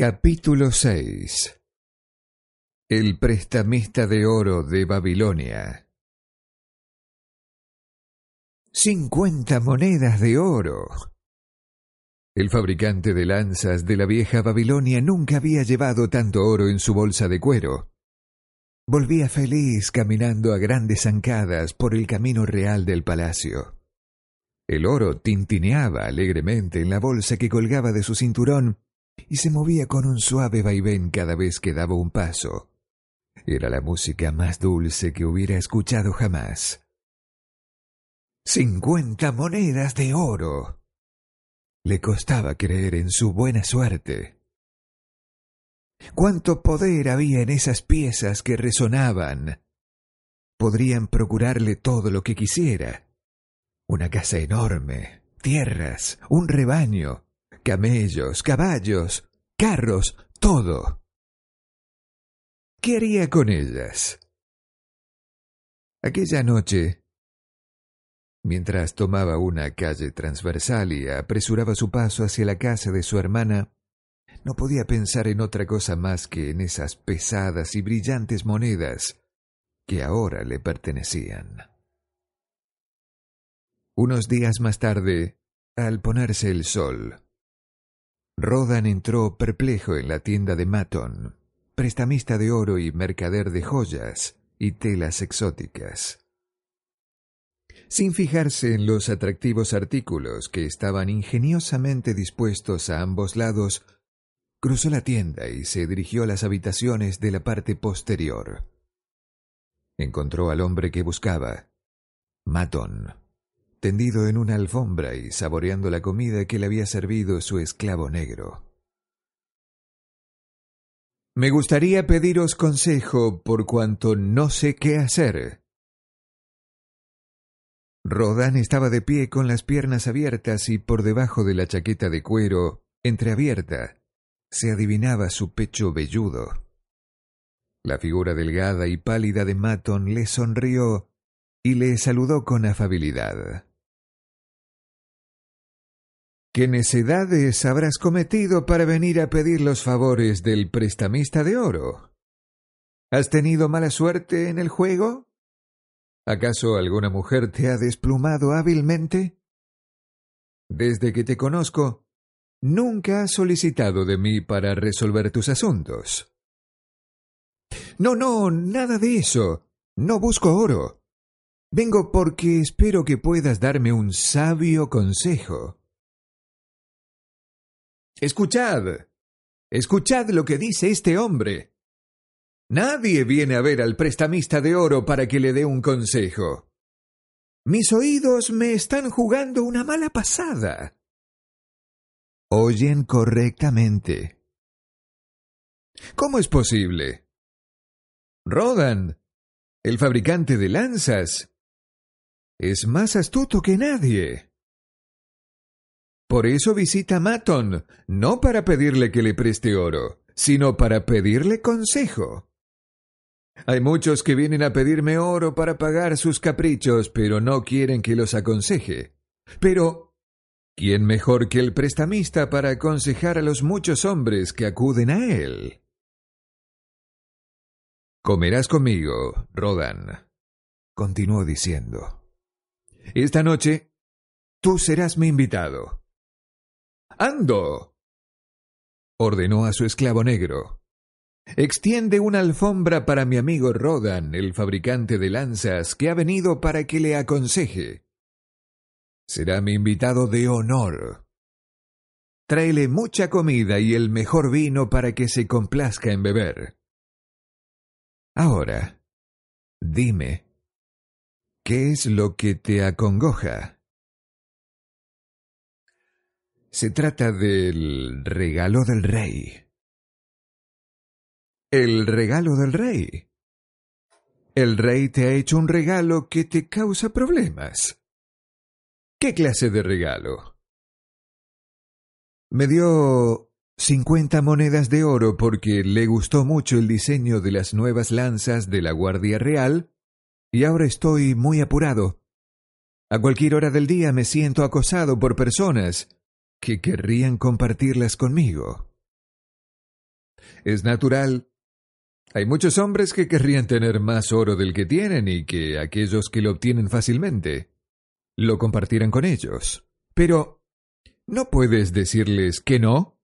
Capítulo 6 El prestamista de oro de Babilonia Cincuenta monedas de oro. El fabricante de lanzas de la vieja Babilonia nunca había llevado tanto oro en su bolsa de cuero. Volvía feliz caminando a grandes zancadas por el camino real del palacio. El oro tintineaba alegremente en la bolsa que colgaba de su cinturón y se movía con un suave vaivén cada vez que daba un paso. Era la música más dulce que hubiera escuchado jamás. Cincuenta monedas de oro. Le costaba creer en su buena suerte. Cuánto poder había en esas piezas que resonaban. Podrían procurarle todo lo que quisiera. Una casa enorme, tierras, un rebaño, camellos, caballos, carros, todo. ¿Qué haría con ellas? Aquella noche, mientras tomaba una calle transversal y apresuraba su paso hacia la casa de su hermana, no podía pensar en otra cosa más que en esas pesadas y brillantes monedas que ahora le pertenecían. Unos días más tarde, al ponerse el sol, Rodan entró perplejo en la tienda de Maton, prestamista de oro y mercader de joyas y telas exóticas. Sin fijarse en los atractivos artículos que estaban ingeniosamente dispuestos a ambos lados, cruzó la tienda y se dirigió a las habitaciones de la parte posterior. Encontró al hombre que buscaba, Maton tendido en una alfombra y saboreando la comida que le había servido su esclavo negro. Me gustaría pediros consejo por cuanto no sé qué hacer. Rodan estaba de pie con las piernas abiertas y por debajo de la chaqueta de cuero, entreabierta, se adivinaba su pecho velludo. La figura delgada y pálida de Maton le sonrió y le saludó con afabilidad. ¿Qué necedades habrás cometido para venir a pedir los favores del prestamista de oro? ¿Has tenido mala suerte en el juego? ¿Acaso alguna mujer te ha desplumado hábilmente? Desde que te conozco, nunca has solicitado de mí para resolver tus asuntos. No, no, nada de eso. No busco oro. Vengo porque espero que puedas darme un sabio consejo. Escuchad. Escuchad lo que dice este hombre. Nadie viene a ver al prestamista de oro para que le dé un consejo. Mis oídos me están jugando una mala pasada. Oyen correctamente. ¿Cómo es posible? Rodan, el fabricante de lanzas, es más astuto que nadie. Por eso visita Maton, no para pedirle que le preste oro, sino para pedirle consejo. Hay muchos que vienen a pedirme oro para pagar sus caprichos, pero no quieren que los aconseje. Pero, ¿quién mejor que el prestamista para aconsejar a los muchos hombres que acuden a él? Comerás conmigo, Rodan, continuó diciendo. Esta noche, tú serás mi invitado. ¡Ando! ordenó a su esclavo negro. Extiende una alfombra para mi amigo Rodan, el fabricante de lanzas, que ha venido para que le aconseje. Será mi invitado de honor. Tráele mucha comida y el mejor vino para que se complazca en beber. Ahora, dime, ¿qué es lo que te acongoja? Se trata del regalo del rey. El regalo del rey. El rey te ha hecho un regalo que te causa problemas. ¿Qué clase de regalo? Me dio cincuenta monedas de oro porque le gustó mucho el diseño de las nuevas lanzas de la Guardia Real y ahora estoy muy apurado. A cualquier hora del día me siento acosado por personas que querrían compartirlas conmigo. Es natural. Hay muchos hombres que querrían tener más oro del que tienen y que aquellos que lo obtienen fácilmente lo compartieran con ellos. Pero, ¿no puedes decirles que no?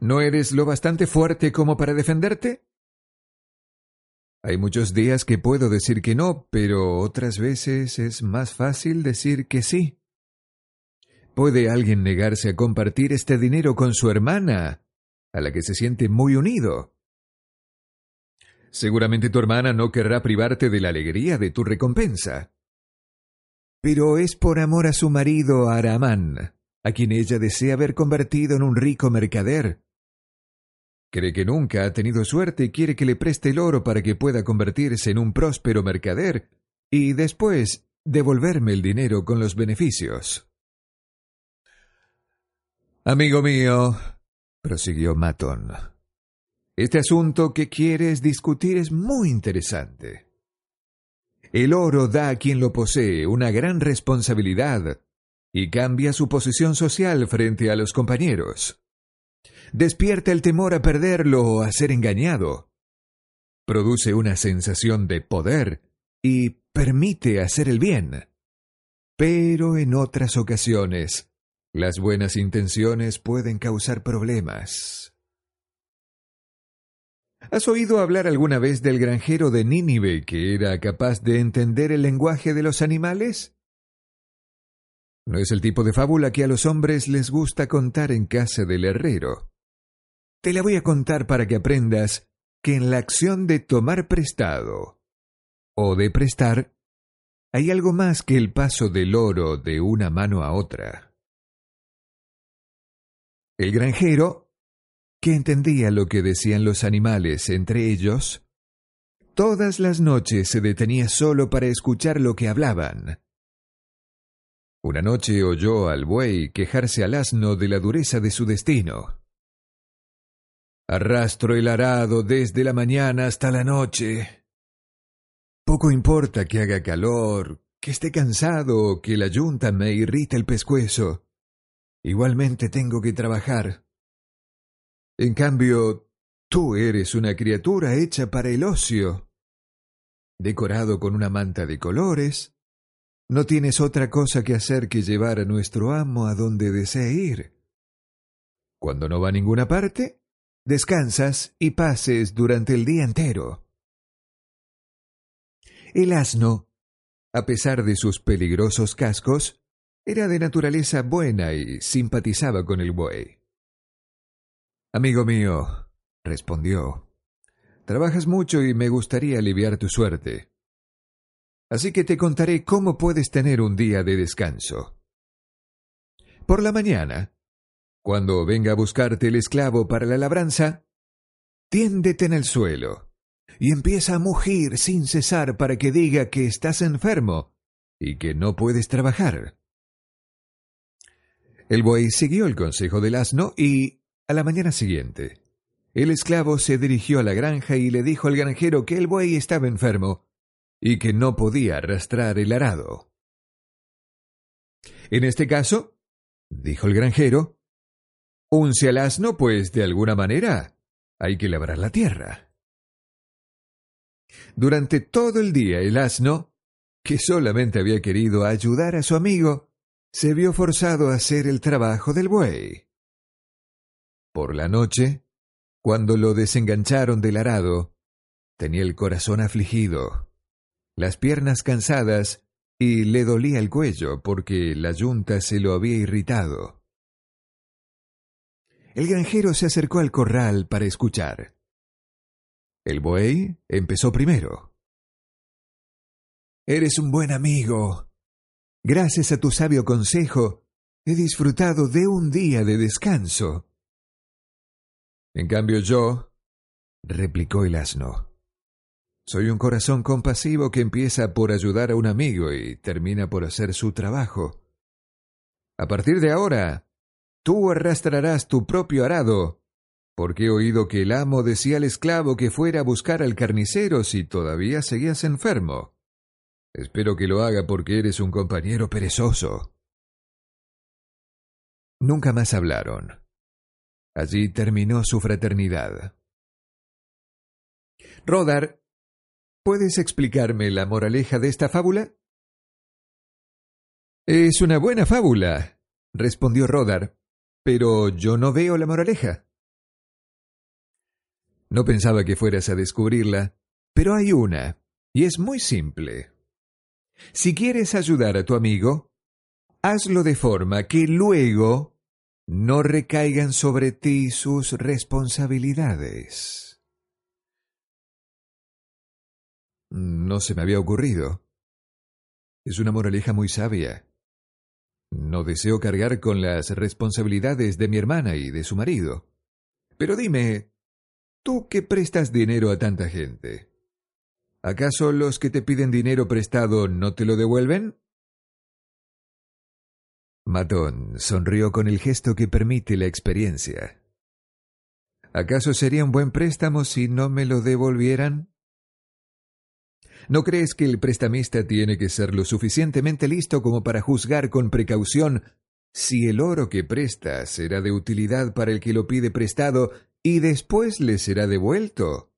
¿No eres lo bastante fuerte como para defenderte? Hay muchos días que puedo decir que no, pero otras veces es más fácil decir que sí. ¿Puede alguien negarse a compartir este dinero con su hermana, a la que se siente muy unido? Seguramente tu hermana no querrá privarte de la alegría de tu recompensa. Pero es por amor a su marido Aramán, a quien ella desea ver convertido en un rico mercader, Cree que nunca ha tenido suerte y quiere que le preste el oro para que pueda convertirse en un próspero mercader y después devolverme el dinero con los beneficios. Amigo mío, prosiguió Maton, este asunto que quieres discutir es muy interesante. El oro da a quien lo posee una gran responsabilidad y cambia su posición social frente a los compañeros despierta el temor a perderlo o a ser engañado. Produce una sensación de poder y permite hacer el bien. Pero en otras ocasiones, las buenas intenciones pueden causar problemas. ¿Has oído hablar alguna vez del granjero de Nínive que era capaz de entender el lenguaje de los animales? No es el tipo de fábula que a los hombres les gusta contar en casa del herrero. Te la voy a contar para que aprendas que en la acción de tomar prestado o de prestar hay algo más que el paso del oro de una mano a otra. El granjero, que entendía lo que decían los animales entre ellos, todas las noches se detenía solo para escuchar lo que hablaban. Una noche oyó al buey quejarse al asno de la dureza de su destino. Arrastro el arado desde la mañana hasta la noche. Poco importa que haga calor, que esté cansado o que la yunta me irrite el pescuezo. Igualmente tengo que trabajar. En cambio, tú eres una criatura hecha para el ocio. Decorado con una manta de colores, no tienes otra cosa que hacer que llevar a nuestro amo a donde desee ir. Cuando no va a ninguna parte, descansas y pases durante el día entero. El asno, a pesar de sus peligrosos cascos, era de naturaleza buena y simpatizaba con el buey. Amigo mío, respondió, trabajas mucho y me gustaría aliviar tu suerte. Así que te contaré cómo puedes tener un día de descanso. Por la mañana, cuando venga a buscarte el esclavo para la labranza, tiéndete en el suelo y empieza a mugir sin cesar para que diga que estás enfermo y que no puedes trabajar. El buey siguió el consejo del asno y, a la mañana siguiente, el esclavo se dirigió a la granja y le dijo al granjero que el buey estaba enfermo y que no podía arrastrar el arado. En este caso, dijo el granjero, Unce al asno, pues de alguna manera hay que labrar la tierra. Durante todo el día el asno, que solamente había querido ayudar a su amigo, se vio forzado a hacer el trabajo del buey. Por la noche, cuando lo desengancharon del arado, tenía el corazón afligido, las piernas cansadas y le dolía el cuello porque la yunta se lo había irritado. El granjero se acercó al corral para escuchar. El buey empezó primero. Eres un buen amigo. Gracias a tu sabio consejo, he disfrutado de un día de descanso. En cambio yo, replicó el asno, soy un corazón compasivo que empieza por ayudar a un amigo y termina por hacer su trabajo. A partir de ahora, Tú arrastrarás tu propio arado, porque he oído que el amo decía al esclavo que fuera a buscar al carnicero si todavía seguías enfermo. Espero que lo haga porque eres un compañero perezoso. Nunca más hablaron. Allí terminó su fraternidad. Rodar, ¿puedes explicarme la moraleja de esta fábula? Es una buena fábula, respondió Rodar, pero yo no veo la moraleja. No pensaba que fueras a descubrirla, pero hay una, y es muy simple. Si quieres ayudar a tu amigo, hazlo de forma que luego no recaigan sobre ti sus responsabilidades. No se me había ocurrido. Es una moraleja muy sabia. No deseo cargar con las responsabilidades de mi hermana y de su marido. Pero dime, ¿tú qué prestas dinero a tanta gente? ¿Acaso los que te piden dinero prestado no te lo devuelven? Matón sonrió con el gesto que permite la experiencia. ¿Acaso sería un buen préstamo si no me lo devolvieran? ¿No crees que el prestamista tiene que ser lo suficientemente listo como para juzgar con precaución si el oro que presta será de utilidad para el que lo pide prestado y después le será devuelto?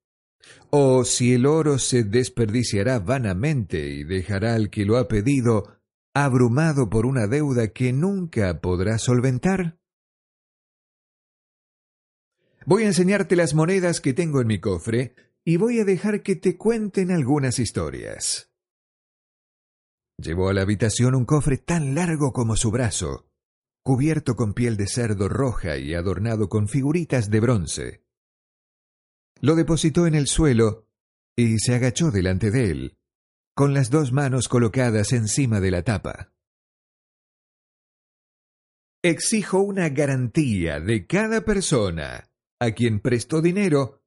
O si el oro se desperdiciará vanamente y dejará al que lo ha pedido abrumado por una deuda que nunca podrá solventar? Voy a enseñarte las monedas que tengo en mi cofre y voy a dejar que te cuenten algunas historias. Llevó a la habitación un cofre tan largo como su brazo, cubierto con piel de cerdo roja y adornado con figuritas de bronce. Lo depositó en el suelo y se agachó delante de él, con las dos manos colocadas encima de la tapa. Exijo una garantía de cada persona a quien prestó dinero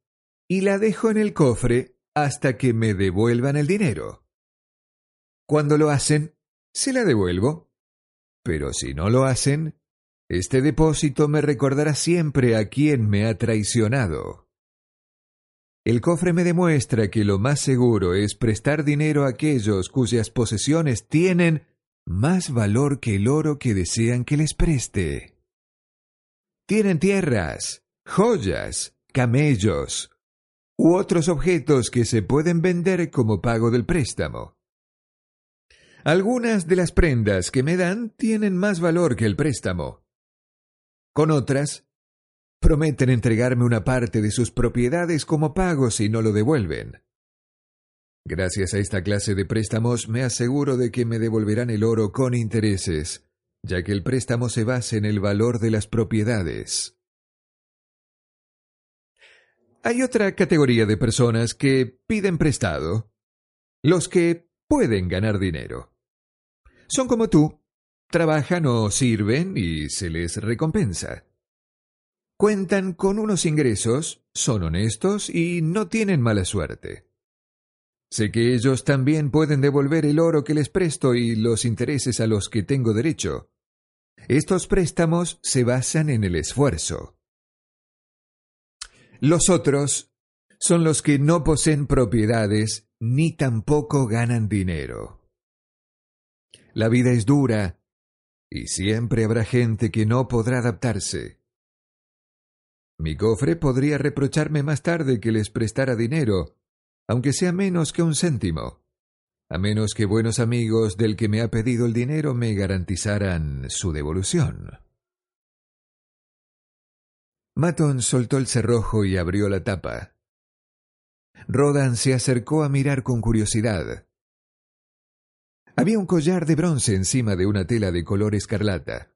y la dejo en el cofre hasta que me devuelvan el dinero. Cuando lo hacen, se la devuelvo. Pero si no lo hacen, este depósito me recordará siempre a quien me ha traicionado. El cofre me demuestra que lo más seguro es prestar dinero a aquellos cuyas posesiones tienen más valor que el oro que desean que les preste. Tienen tierras, joyas, camellos u otros objetos que se pueden vender como pago del préstamo. Algunas de las prendas que me dan tienen más valor que el préstamo. Con otras, prometen entregarme una parte de sus propiedades como pago si no lo devuelven. Gracias a esta clase de préstamos me aseguro de que me devolverán el oro con intereses, ya que el préstamo se basa en el valor de las propiedades. Hay otra categoría de personas que piden prestado, los que pueden ganar dinero. Son como tú, trabajan o sirven y se les recompensa cuentan con unos ingresos, son honestos y no tienen mala suerte. Sé que ellos también pueden devolver el oro que les presto y los intereses a los que tengo derecho. Estos préstamos se basan en el esfuerzo. Los otros son los que no poseen propiedades ni tampoco ganan dinero. La vida es dura y siempre habrá gente que no podrá adaptarse. Mi cofre podría reprocharme más tarde que les prestara dinero, aunque sea menos que un céntimo, a menos que buenos amigos del que me ha pedido el dinero me garantizaran su devolución. Maton soltó el cerrojo y abrió la tapa. Rodan se acercó a mirar con curiosidad. Había un collar de bronce encima de una tela de color escarlata.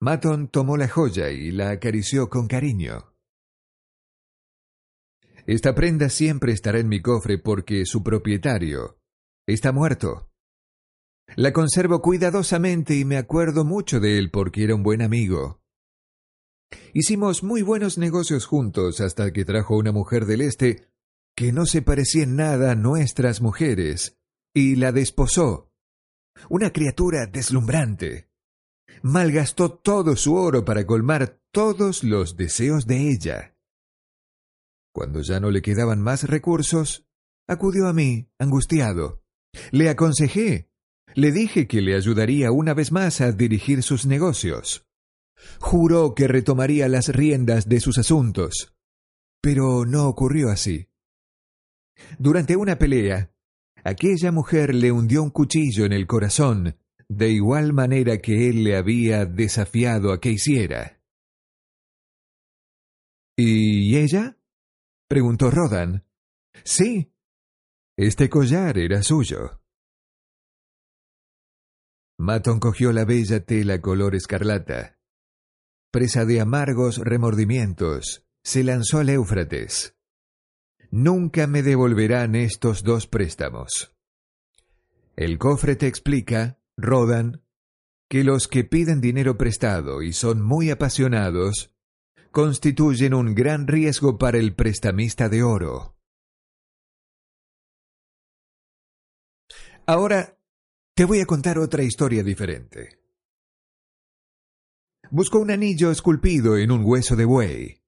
Maton tomó la joya y la acarició con cariño. Esta prenda siempre estará en mi cofre porque su propietario está muerto. La conservo cuidadosamente y me acuerdo mucho de él porque era un buen amigo. Hicimos muy buenos negocios juntos hasta que trajo una mujer del Este que no se parecía en nada a nuestras mujeres y la desposó. Una criatura deslumbrante malgastó todo su oro para colmar todos los deseos de ella. Cuando ya no le quedaban más recursos, acudió a mí, angustiado. Le aconsejé, le dije que le ayudaría una vez más a dirigir sus negocios. Juró que retomaría las riendas de sus asuntos. Pero no ocurrió así. Durante una pelea, aquella mujer le hundió un cuchillo en el corazón, de igual manera que él le había desafiado a que hiciera. ¿Y ella? preguntó Rodan. Sí. Este collar era suyo. Maton cogió la bella tela color escarlata. Presa de amargos remordimientos, se lanzó al Éufrates. Nunca me devolverán estos dos préstamos. El cofre te explica, Rodan, que los que piden dinero prestado y son muy apasionados constituyen un gran riesgo para el prestamista de oro. Ahora te voy a contar otra historia diferente. Busco un anillo esculpido en un hueso de buey.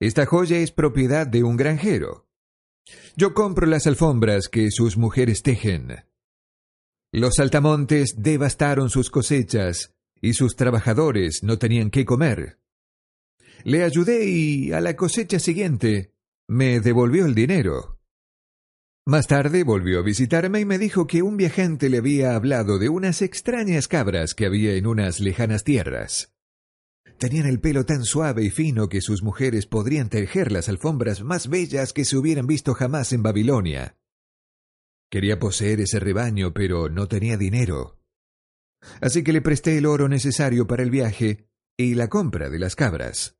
Esta joya es propiedad de un granjero. Yo compro las alfombras que sus mujeres tejen. Los saltamontes devastaron sus cosechas y sus trabajadores no tenían qué comer. Le ayudé y a la cosecha siguiente me devolvió el dinero. Más tarde volvió a visitarme y me dijo que un viajante le había hablado de unas extrañas cabras que había en unas lejanas tierras. Tenían el pelo tan suave y fino que sus mujeres podrían tejer las alfombras más bellas que se hubieran visto jamás en Babilonia. Quería poseer ese rebaño, pero no tenía dinero. Así que le presté el oro necesario para el viaje y la compra de las cabras.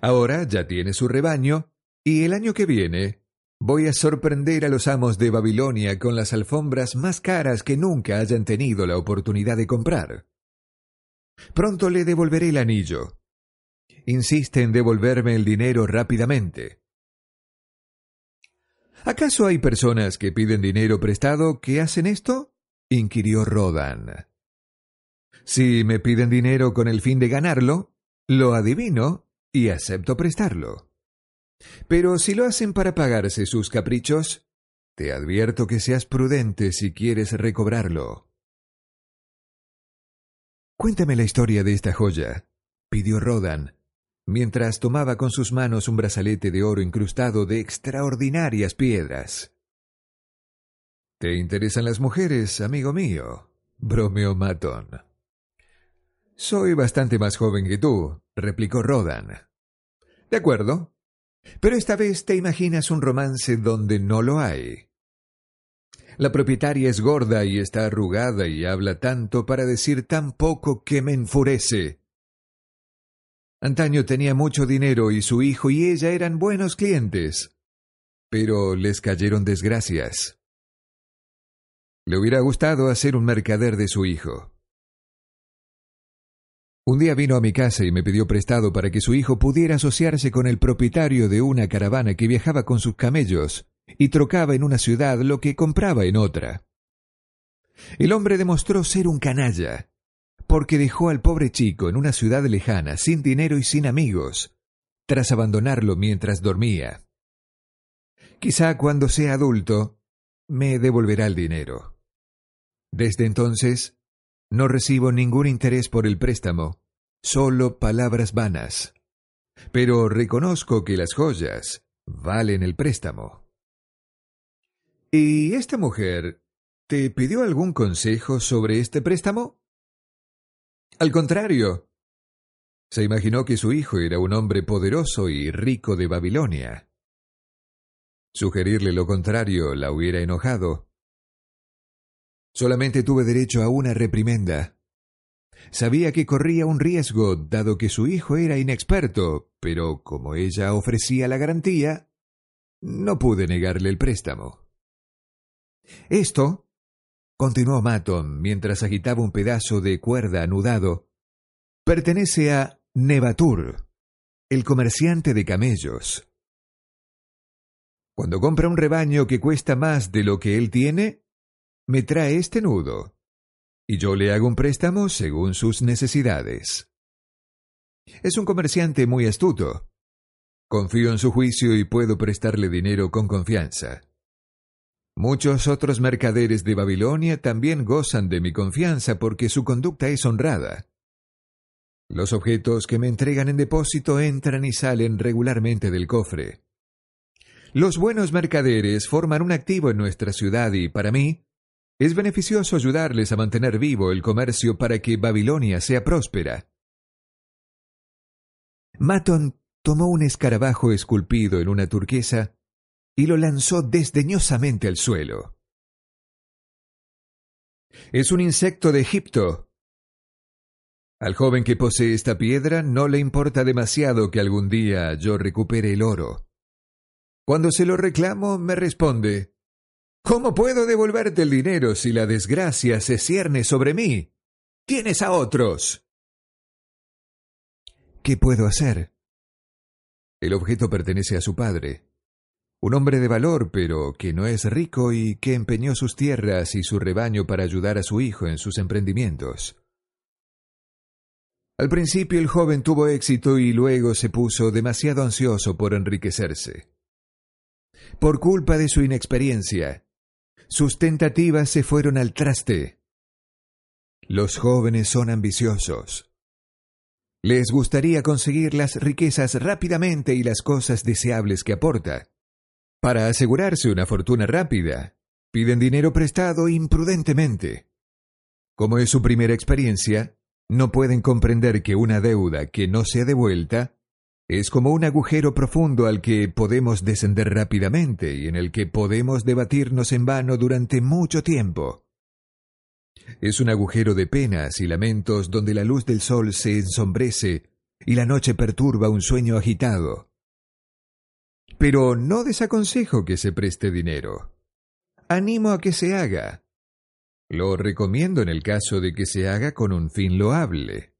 Ahora ya tiene su rebaño, y el año que viene voy a sorprender a los amos de Babilonia con las alfombras más caras que nunca hayan tenido la oportunidad de comprar. Pronto le devolveré el anillo. Insiste en devolverme el dinero rápidamente. ¿Acaso hay personas que piden dinero prestado que hacen esto? inquirió Rodan. Si me piden dinero con el fin de ganarlo, lo adivino y acepto prestarlo. Pero si lo hacen para pagarse sus caprichos, te advierto que seas prudente si quieres recobrarlo. Cuéntame la historia de esta joya, pidió Rodan, mientras tomaba con sus manos un brazalete de oro incrustado de extraordinarias piedras. ¿Te interesan las mujeres, amigo mío? bromeó Maton. Soy bastante más joven que tú, replicó Rodan. De acuerdo. Pero esta vez te imaginas un romance donde no lo hay. La propietaria es gorda y está arrugada y habla tanto para decir tan poco que me enfurece. Antaño tenía mucho dinero y su hijo y ella eran buenos clientes, pero les cayeron desgracias. Le hubiera gustado hacer un mercader de su hijo. Un día vino a mi casa y me pidió prestado para que su hijo pudiera asociarse con el propietario de una caravana que viajaba con sus camellos y trocaba en una ciudad lo que compraba en otra. El hombre demostró ser un canalla, porque dejó al pobre chico en una ciudad lejana, sin dinero y sin amigos, tras abandonarlo mientras dormía. Quizá cuando sea adulto, me devolverá el dinero. Desde entonces, no recibo ningún interés por el préstamo, solo palabras vanas. Pero reconozco que las joyas valen el préstamo. ¿Y esta mujer te pidió algún consejo sobre este préstamo? Al contrario. Se imaginó que su hijo era un hombre poderoso y rico de Babilonia. Sugerirle lo contrario la hubiera enojado, Solamente tuve derecho a una reprimenda. Sabía que corría un riesgo, dado que su hijo era inexperto, pero como ella ofrecía la garantía, no pude negarle el préstamo. Esto, continuó Maton mientras agitaba un pedazo de cuerda anudado, pertenece a Nebatur, el comerciante de camellos. Cuando compra un rebaño que cuesta más de lo que él tiene, me trae este nudo, y yo le hago un préstamo según sus necesidades. Es un comerciante muy astuto. Confío en su juicio y puedo prestarle dinero con confianza. Muchos otros mercaderes de Babilonia también gozan de mi confianza porque su conducta es honrada. Los objetos que me entregan en depósito entran y salen regularmente del cofre. Los buenos mercaderes forman un activo en nuestra ciudad y, para mí, es beneficioso ayudarles a mantener vivo el comercio para que Babilonia sea próspera. Maton tomó un escarabajo esculpido en una turquesa y lo lanzó desdeñosamente al suelo. Es un insecto de Egipto. Al joven que posee esta piedra no le importa demasiado que algún día yo recupere el oro. Cuando se lo reclamo, me responde, ¿Cómo puedo devolverte el dinero si la desgracia se cierne sobre mí? Tienes a otros. ¿Qué puedo hacer? El objeto pertenece a su padre, un hombre de valor, pero que no es rico y que empeñó sus tierras y su rebaño para ayudar a su hijo en sus emprendimientos. Al principio el joven tuvo éxito y luego se puso demasiado ansioso por enriquecerse. Por culpa de su inexperiencia, sus tentativas se fueron al traste. Los jóvenes son ambiciosos. Les gustaría conseguir las riquezas rápidamente y las cosas deseables que aporta. Para asegurarse una fortuna rápida, piden dinero prestado imprudentemente. Como es su primera experiencia, no pueden comprender que una deuda que no sea devuelta es como un agujero profundo al que podemos descender rápidamente y en el que podemos debatirnos en vano durante mucho tiempo. Es un agujero de penas y lamentos donde la luz del sol se ensombrece y la noche perturba un sueño agitado. Pero no desaconsejo que se preste dinero. Animo a que se haga. Lo recomiendo en el caso de que se haga con un fin loable.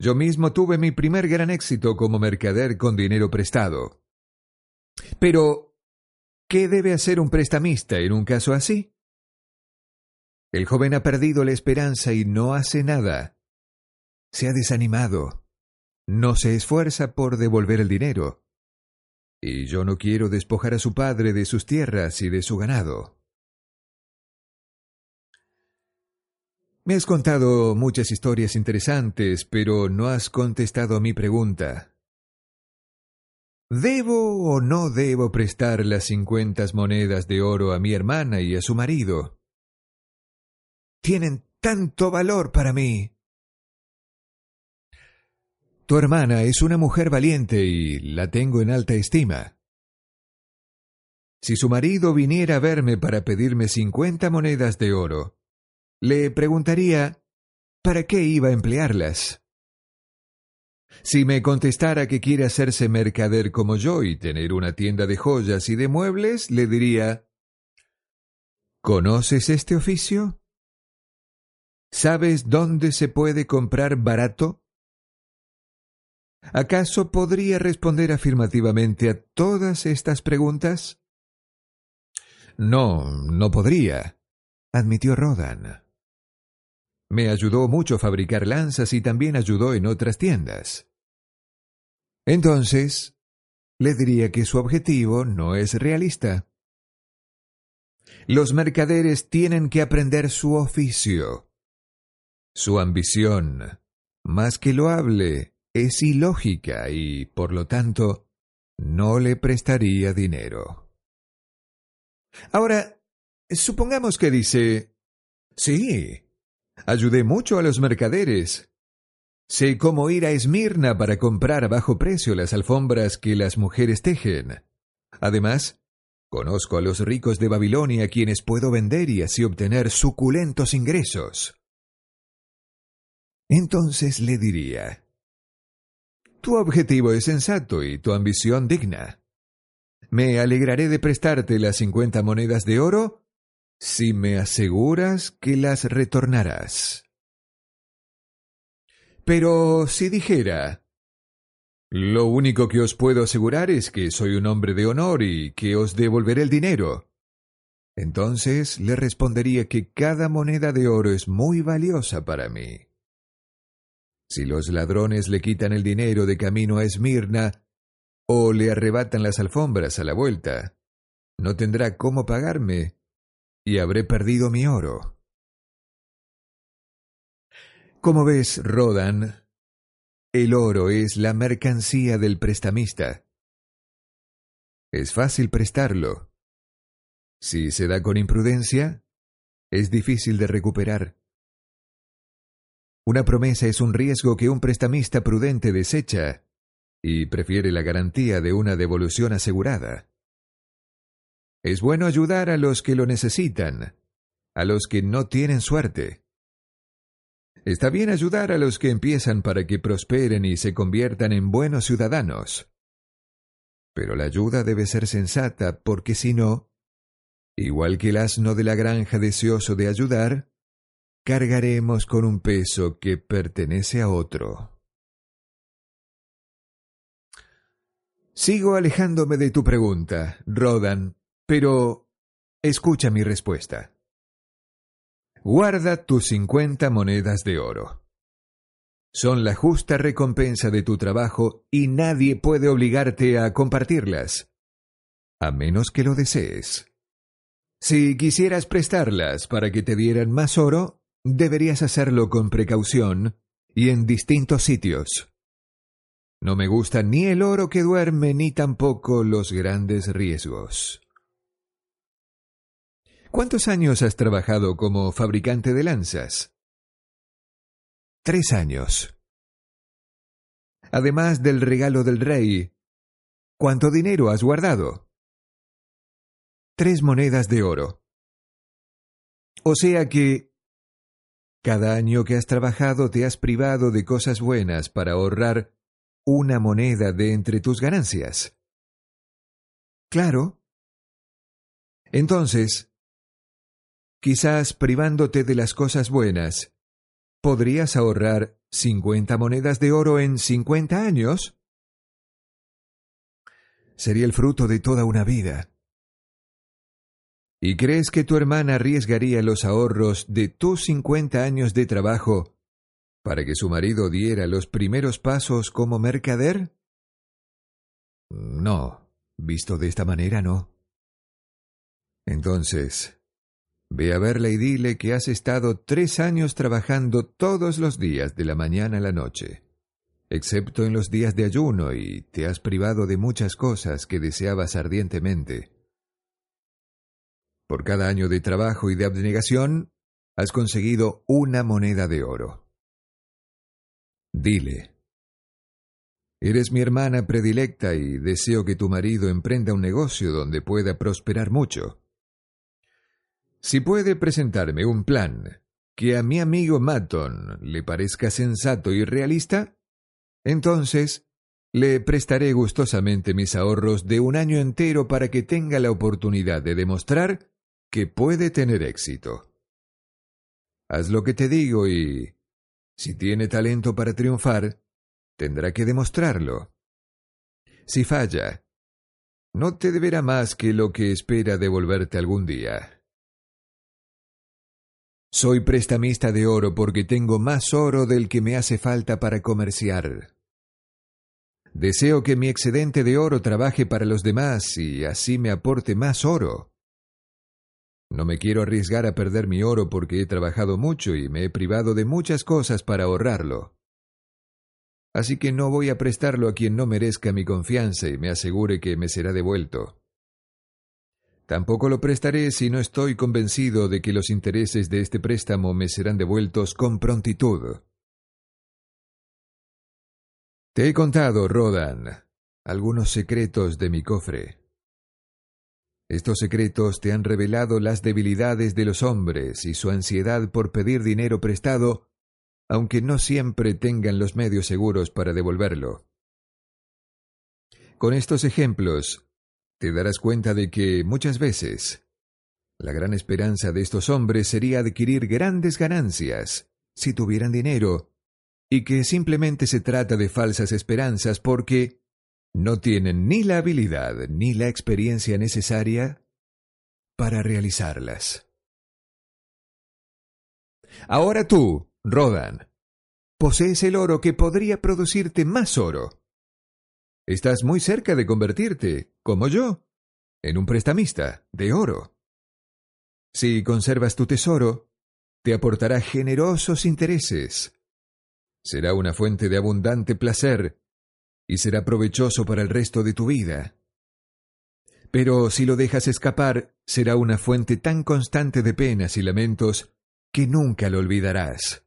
Yo mismo tuve mi primer gran éxito como mercader con dinero prestado. Pero, ¿qué debe hacer un prestamista en un caso así? El joven ha perdido la esperanza y no hace nada. Se ha desanimado. No se esfuerza por devolver el dinero. Y yo no quiero despojar a su padre de sus tierras y de su ganado. Me has contado muchas historias interesantes, pero no has contestado a mi pregunta. ¿Debo o no debo prestar las cincuenta monedas de oro a mi hermana y a su marido? Tienen tanto valor para mí. Tu hermana es una mujer valiente y la tengo en alta estima. Si su marido viniera a verme para pedirme cincuenta monedas de oro, le preguntaría ¿para qué iba a emplearlas? Si me contestara que quiere hacerse mercader como yo y tener una tienda de joyas y de muebles, le diría ¿Conoces este oficio? ¿Sabes dónde se puede comprar barato? ¿Acaso podría responder afirmativamente a todas estas preguntas? No, no podría, admitió Rodan. Me ayudó mucho a fabricar lanzas y también ayudó en otras tiendas. Entonces, le diría que su objetivo no es realista. Los mercaderes tienen que aprender su oficio. Su ambición, más que loable, es ilógica y, por lo tanto, no le prestaría dinero. Ahora, supongamos que dice, sí, Ayudé mucho a los mercaderes. Sé cómo ir a Esmirna para comprar a bajo precio las alfombras que las mujeres tejen. Además, conozco a los ricos de Babilonia quienes puedo vender y así obtener suculentos ingresos. Entonces le diría, Tu objetivo es sensato y tu ambición digna. Me alegraré de prestarte las cincuenta monedas de oro si me aseguras que las retornarás. Pero si dijera, lo único que os puedo asegurar es que soy un hombre de honor y que os devolveré el dinero. Entonces le respondería que cada moneda de oro es muy valiosa para mí. Si los ladrones le quitan el dinero de camino a Esmirna o le arrebatan las alfombras a la vuelta, no tendrá cómo pagarme y habré perdido mi oro. Como ves, Rodan, el oro es la mercancía del prestamista. es fácil prestarlo. Si se da con imprudencia, es difícil de recuperar. Una promesa es un riesgo que un prestamista prudente desecha y prefiere la garantía de una devolución asegurada. Es bueno ayudar a los que lo necesitan, a los que no tienen suerte. Está bien ayudar a los que empiezan para que prosperen y se conviertan en buenos ciudadanos. Pero la ayuda debe ser sensata porque si no, igual que el asno de la granja deseoso de ayudar, cargaremos con un peso que pertenece a otro. Sigo alejándome de tu pregunta, Rodan, pero escucha mi respuesta. Guarda tus cincuenta monedas de oro. Son la justa recompensa de tu trabajo y nadie puede obligarte a compartirlas, a menos que lo desees. Si quisieras prestarlas para que te dieran más oro, deberías hacerlo con precaución y en distintos sitios. No me gusta ni el oro que duerme ni tampoco los grandes riesgos. ¿Cuántos años has trabajado como fabricante de lanzas? Tres años. Además del regalo del rey, ¿cuánto dinero has guardado? Tres monedas de oro. O sea que cada año que has trabajado te has privado de cosas buenas para ahorrar una moneda de entre tus ganancias. Claro. Entonces, quizás privándote de las cosas buenas, podrías ahorrar cincuenta monedas de oro en cincuenta años. Sería el fruto de toda una vida. ¿Y crees que tu hermana arriesgaría los ahorros de tus cincuenta años de trabajo para que su marido diera los primeros pasos como mercader? No, visto de esta manera no. Entonces, ve a verla y dile que has estado tres años trabajando todos los días de la mañana a la noche, excepto en los días de ayuno, y te has privado de muchas cosas que deseabas ardientemente. Por cada año de trabajo y de abnegación, has conseguido una moneda de oro. Dile, Eres mi hermana predilecta y deseo que tu marido emprenda un negocio donde pueda prosperar mucho. Si puede presentarme un plan que a mi amigo Matton le parezca sensato y realista, entonces le prestaré gustosamente mis ahorros de un año entero para que tenga la oportunidad de demostrar que puede tener éxito. Haz lo que te digo y si tiene talento para triunfar, tendrá que demostrarlo. Si falla, no te deberá más que lo que espera devolverte algún día. Soy prestamista de oro porque tengo más oro del que me hace falta para comerciar. Deseo que mi excedente de oro trabaje para los demás y así me aporte más oro. No me quiero arriesgar a perder mi oro porque he trabajado mucho y me he privado de muchas cosas para ahorrarlo. Así que no voy a prestarlo a quien no merezca mi confianza y me asegure que me será devuelto. Tampoco lo prestaré si no estoy convencido de que los intereses de este préstamo me serán devueltos con prontitud. Te he contado, Rodan, algunos secretos de mi cofre. Estos secretos te han revelado las debilidades de los hombres y su ansiedad por pedir dinero prestado, aunque no siempre tengan los medios seguros para devolverlo. Con estos ejemplos, te darás cuenta de que muchas veces la gran esperanza de estos hombres sería adquirir grandes ganancias si tuvieran dinero, y que simplemente se trata de falsas esperanzas porque no tienen ni la habilidad ni la experiencia necesaria para realizarlas. Ahora tú, Rodan, posees el oro que podría producirte más oro. Estás muy cerca de convertirte, como yo, en un prestamista de oro. Si conservas tu tesoro, te aportará generosos intereses. Será una fuente de abundante placer y será provechoso para el resto de tu vida. Pero si lo dejas escapar, será una fuente tan constante de penas y lamentos que nunca lo olvidarás.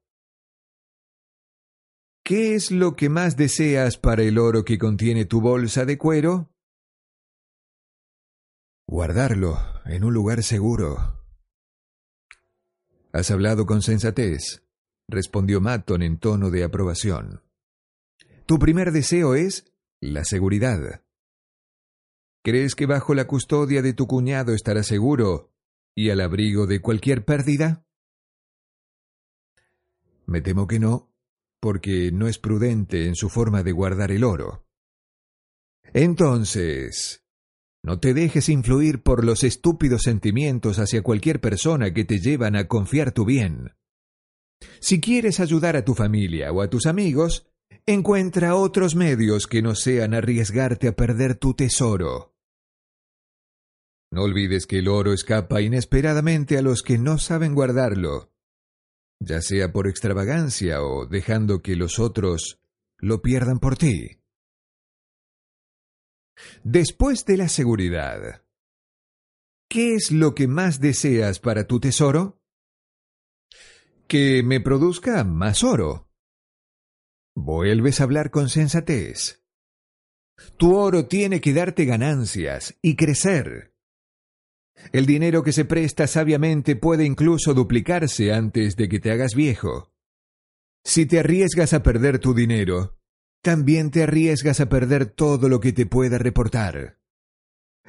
¿Qué es lo que más deseas para el oro que contiene tu bolsa de cuero? Guardarlo en un lugar seguro. Has hablado con sensatez, respondió Matton en tono de aprobación. Tu primer deseo es la seguridad. ¿Crees que bajo la custodia de tu cuñado estarás seguro y al abrigo de cualquier pérdida? Me temo que no, porque no es prudente en su forma de guardar el oro. Entonces, no te dejes influir por los estúpidos sentimientos hacia cualquier persona que te llevan a confiar tu bien. Si quieres ayudar a tu familia o a tus amigos, encuentra otros medios que no sean arriesgarte a perder tu tesoro. No olvides que el oro escapa inesperadamente a los que no saben guardarlo, ya sea por extravagancia o dejando que los otros lo pierdan por ti. Después de la seguridad, ¿qué es lo que más deseas para tu tesoro? Que me produzca más oro. Vuelves a hablar con sensatez. Tu oro tiene que darte ganancias y crecer. El dinero que se presta sabiamente puede incluso duplicarse antes de que te hagas viejo. Si te arriesgas a perder tu dinero, también te arriesgas a perder todo lo que te pueda reportar.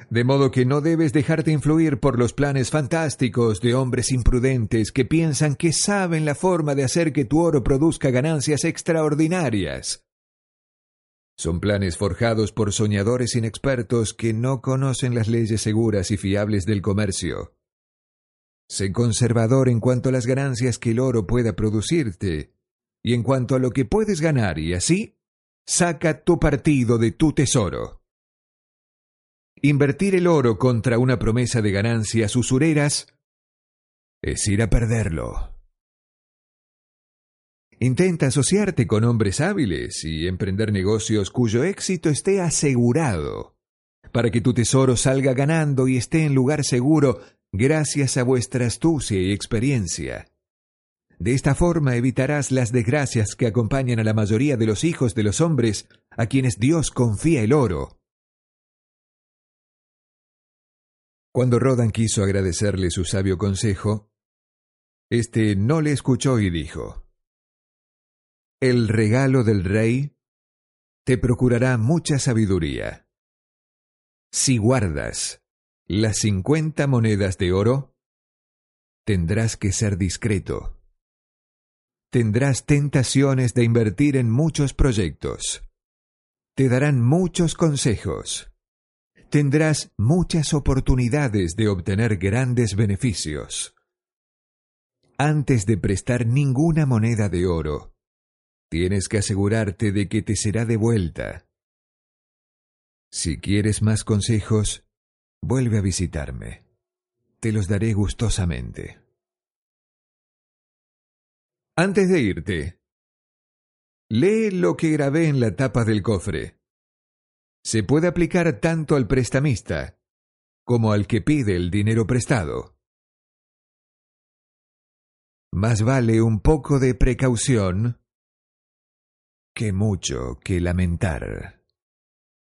De modo que no debes dejarte influir por los planes fantásticos de hombres imprudentes que piensan que saben la forma de hacer que tu oro produzca ganancias extraordinarias. Son planes forjados por soñadores inexpertos que no conocen las leyes seguras y fiables del comercio. Sé conservador en cuanto a las ganancias que el oro pueda producirte y en cuanto a lo que puedes ganar y así saca tu partido de tu tesoro. Invertir el oro contra una promesa de ganancias usureras es ir a perderlo. Intenta asociarte con hombres hábiles y emprender negocios cuyo éxito esté asegurado, para que tu tesoro salga ganando y esté en lugar seguro gracias a vuestra astucia y experiencia. De esta forma evitarás las desgracias que acompañan a la mayoría de los hijos de los hombres a quienes Dios confía el oro. Cuando Rodan quiso agradecerle su sabio consejo, éste no le escuchó y dijo, El regalo del rey te procurará mucha sabiduría. Si guardas las cincuenta monedas de oro, tendrás que ser discreto tendrás tentaciones de invertir en muchos proyectos. Te darán muchos consejos. Tendrás muchas oportunidades de obtener grandes beneficios. Antes de prestar ninguna moneda de oro, tienes que asegurarte de que te será devuelta. Si quieres más consejos, vuelve a visitarme. Te los daré gustosamente. Antes de irte, lee lo que grabé en la tapa del cofre. Se puede aplicar tanto al prestamista como al que pide el dinero prestado. Más vale un poco de precaución que mucho que lamentar.